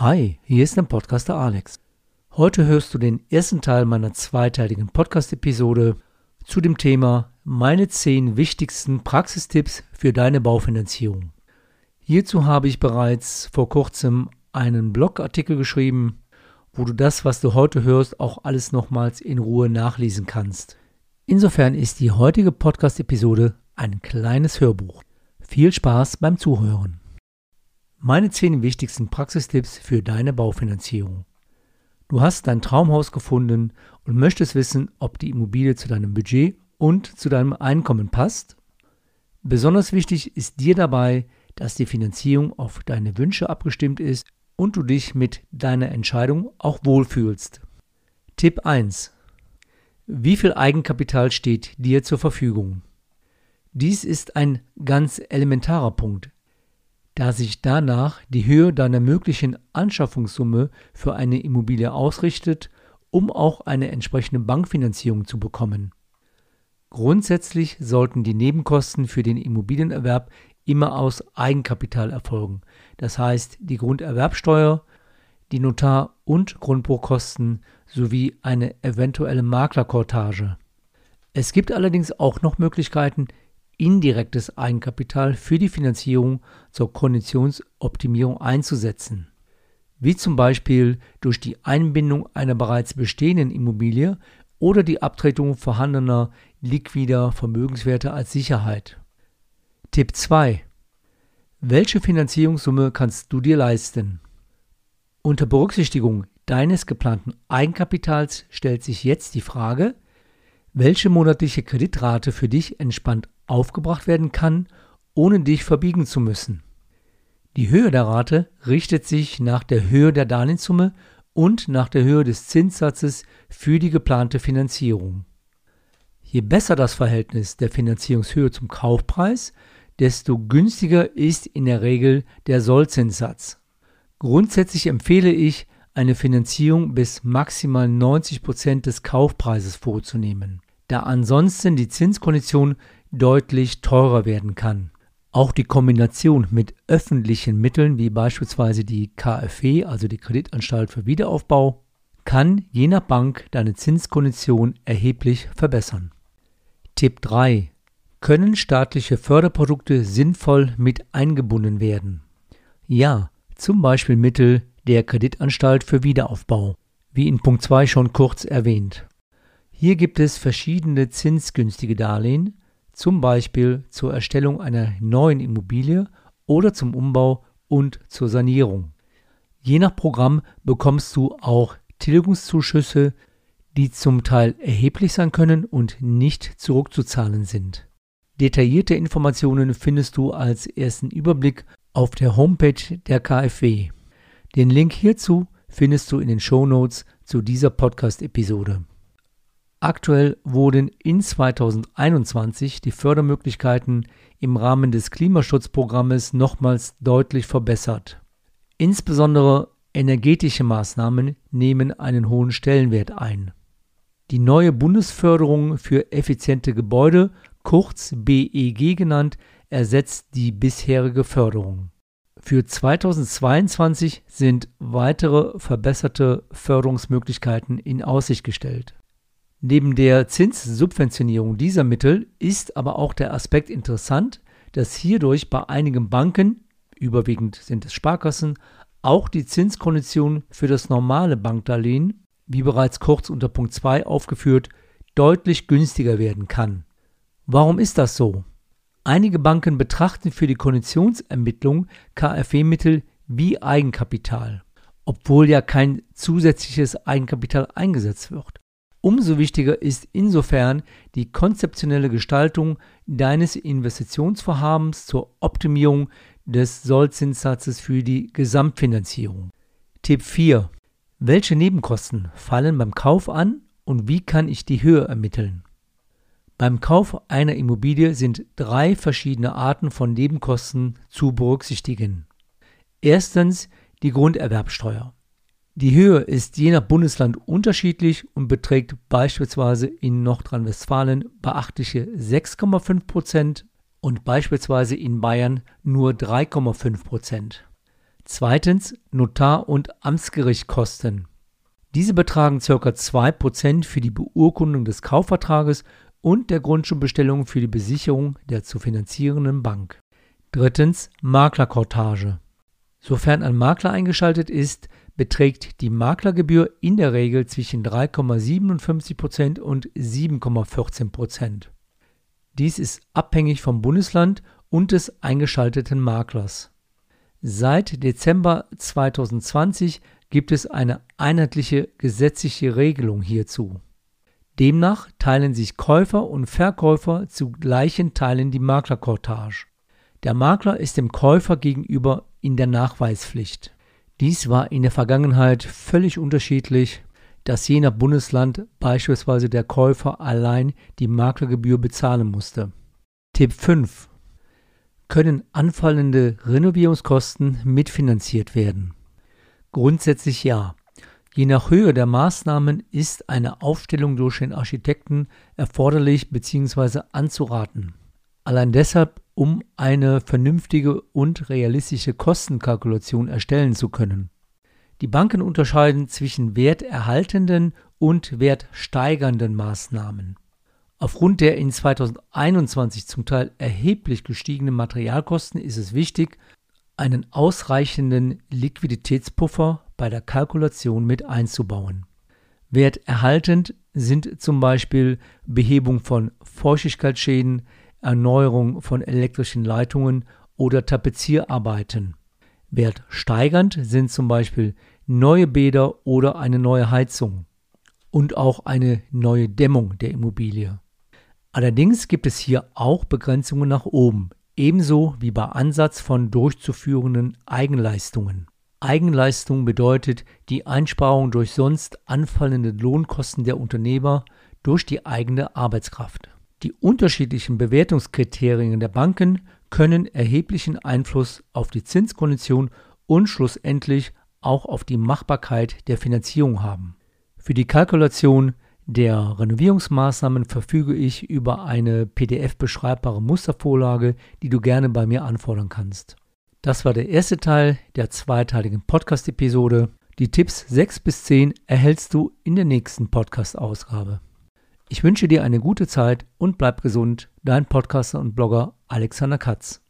Hi, hier ist der Podcaster Alex. Heute hörst du den ersten Teil meiner zweiteiligen Podcast-Episode zu dem Thema meine zehn wichtigsten Praxistipps für deine Baufinanzierung. Hierzu habe ich bereits vor kurzem einen Blogartikel geschrieben, wo du das, was du heute hörst, auch alles nochmals in Ruhe nachlesen kannst. Insofern ist die heutige Podcast-Episode ein kleines Hörbuch. Viel Spaß beim Zuhören. Meine zehn wichtigsten Praxistipps für deine Baufinanzierung. Du hast dein Traumhaus gefunden und möchtest wissen, ob die Immobilie zu deinem Budget und zu deinem Einkommen passt. Besonders wichtig ist dir dabei, dass die Finanzierung auf deine Wünsche abgestimmt ist und du dich mit deiner Entscheidung auch wohlfühlst. Tipp 1. Wie viel Eigenkapital steht dir zur Verfügung? Dies ist ein ganz elementarer Punkt, da sich danach die Höhe deiner möglichen Anschaffungssumme für eine Immobilie ausrichtet, um auch eine entsprechende Bankfinanzierung zu bekommen. Grundsätzlich sollten die Nebenkosten für den Immobilienerwerb immer aus Eigenkapital erfolgen, das heißt die Grunderwerbsteuer, die Notar- und Grundbuchkosten sowie eine eventuelle Maklerkortage. Es gibt allerdings auch noch Möglichkeiten, indirektes Eigenkapital für die Finanzierung zur Konditionsoptimierung einzusetzen, wie zum Beispiel durch die Einbindung einer bereits bestehenden Immobilie oder die Abtretung vorhandener liquider Vermögenswerte als Sicherheit. Tipp 2. Welche Finanzierungssumme kannst du dir leisten? Unter Berücksichtigung deines geplanten Eigenkapitals stellt sich jetzt die Frage, welche monatliche Kreditrate für dich entspannt aufgebracht werden kann, ohne dich verbiegen zu müssen. Die Höhe der Rate richtet sich nach der Höhe der Darlehenssumme und nach der Höhe des Zinssatzes für die geplante Finanzierung. Je besser das Verhältnis der Finanzierungshöhe zum Kaufpreis, desto günstiger ist in der Regel der Sollzinssatz. Grundsätzlich empfehle ich, eine Finanzierung bis maximal 90 Prozent des Kaufpreises vorzunehmen, da ansonsten die Zinskondition deutlich teurer werden kann. Auch die Kombination mit öffentlichen Mitteln wie beispielsweise die KfW, also die Kreditanstalt für Wiederaufbau, kann je nach Bank deine Zinskondition erheblich verbessern. Tipp 3. Können staatliche Förderprodukte sinnvoll mit eingebunden werden? Ja, zum Beispiel Mittel der Kreditanstalt für Wiederaufbau, wie in Punkt 2 schon kurz erwähnt. Hier gibt es verschiedene zinsgünstige Darlehen, zum Beispiel zur Erstellung einer neuen Immobilie oder zum Umbau und zur Sanierung. Je nach Programm bekommst du auch Tilgungszuschüsse, die zum Teil erheblich sein können und nicht zurückzuzahlen sind. Detaillierte Informationen findest du als ersten Überblick auf der Homepage der KfW. Den Link hierzu findest du in den Show Notes zu dieser Podcast-Episode. Aktuell wurden in 2021 die Fördermöglichkeiten im Rahmen des Klimaschutzprogrammes nochmals deutlich verbessert. Insbesondere energetische Maßnahmen nehmen einen hohen Stellenwert ein. Die neue Bundesförderung für effiziente Gebäude, kurz BEG genannt, ersetzt die bisherige Förderung. Für 2022 sind weitere verbesserte Förderungsmöglichkeiten in Aussicht gestellt. Neben der Zinssubventionierung dieser Mittel ist aber auch der Aspekt interessant, dass hierdurch bei einigen Banken, überwiegend sind es Sparkassen, auch die Zinskondition für das normale Bankdarlehen, wie bereits kurz unter Punkt 2 aufgeführt, deutlich günstiger werden kann. Warum ist das so? Einige Banken betrachten für die Konditionsermittlung KfW-Mittel wie Eigenkapital, obwohl ja kein zusätzliches Eigenkapital eingesetzt wird. Umso wichtiger ist insofern die konzeptionelle Gestaltung deines Investitionsvorhabens zur Optimierung des Sollzinssatzes für die Gesamtfinanzierung. Tipp 4. Welche Nebenkosten fallen beim Kauf an und wie kann ich die Höhe ermitteln? Beim Kauf einer Immobilie sind drei verschiedene Arten von Nebenkosten zu berücksichtigen. Erstens die Grunderwerbsteuer. Die Höhe ist je nach Bundesland unterschiedlich und beträgt beispielsweise in Nordrhein-Westfalen beachtliche 6,5 Prozent und beispielsweise in Bayern nur 3,5 Prozent. Zweitens Notar- und Amtsgerichtkosten. Diese betragen ca. 2% für die Beurkundung des Kaufvertrages und der Grundschulbestellung für die Besicherung der zu finanzierenden Bank. Drittens Maklerkortage. Sofern ein Makler eingeschaltet ist, beträgt die Maklergebühr in der Regel zwischen 3,57% und 7,14%. Dies ist abhängig vom Bundesland und des eingeschalteten Maklers. Seit Dezember 2020 gibt es eine einheitliche gesetzliche Regelung hierzu. Demnach teilen sich Käufer und Verkäufer zu gleichen Teilen die Maklerkortage. Der Makler ist dem Käufer gegenüber in der Nachweispflicht. Dies war in der Vergangenheit völlig unterschiedlich, dass je nach Bundesland beispielsweise der Käufer allein die Maklergebühr bezahlen musste. Tipp 5. Können anfallende Renovierungskosten mitfinanziert werden? Grundsätzlich ja. Je nach Höhe der Maßnahmen ist eine Aufstellung durch den Architekten erforderlich bzw. anzuraten. Allein deshalb, um eine vernünftige und realistische Kostenkalkulation erstellen zu können. Die Banken unterscheiden zwischen werterhaltenden und wertsteigernden Maßnahmen. Aufgrund der in 2021 zum Teil erheblich gestiegenen Materialkosten ist es wichtig, einen ausreichenden Liquiditätspuffer bei der Kalkulation mit einzubauen. Werterhaltend sind zum Beispiel Behebung von Feuchtigkeitsschäden, Erneuerung von elektrischen Leitungen oder Tapezierarbeiten. Wertsteigernd sind zum Beispiel neue Bäder oder eine neue Heizung und auch eine neue Dämmung der Immobilie. Allerdings gibt es hier auch Begrenzungen nach oben, ebenso wie bei Ansatz von durchzuführenden Eigenleistungen. Eigenleistung bedeutet die Einsparung durch sonst anfallende Lohnkosten der Unternehmer durch die eigene Arbeitskraft. Die unterschiedlichen Bewertungskriterien der Banken können erheblichen Einfluss auf die Zinskondition und schlussendlich auch auf die Machbarkeit der Finanzierung haben. Für die Kalkulation der Renovierungsmaßnahmen verfüge ich über eine PDF-beschreibbare Mustervorlage, die du gerne bei mir anfordern kannst. Das war der erste Teil der zweiteiligen Podcast-Episode. Die Tipps 6 bis 10 erhältst du in der nächsten Podcast-Ausgabe. Ich wünsche dir eine gute Zeit und bleib gesund. Dein Podcaster und Blogger Alexander Katz.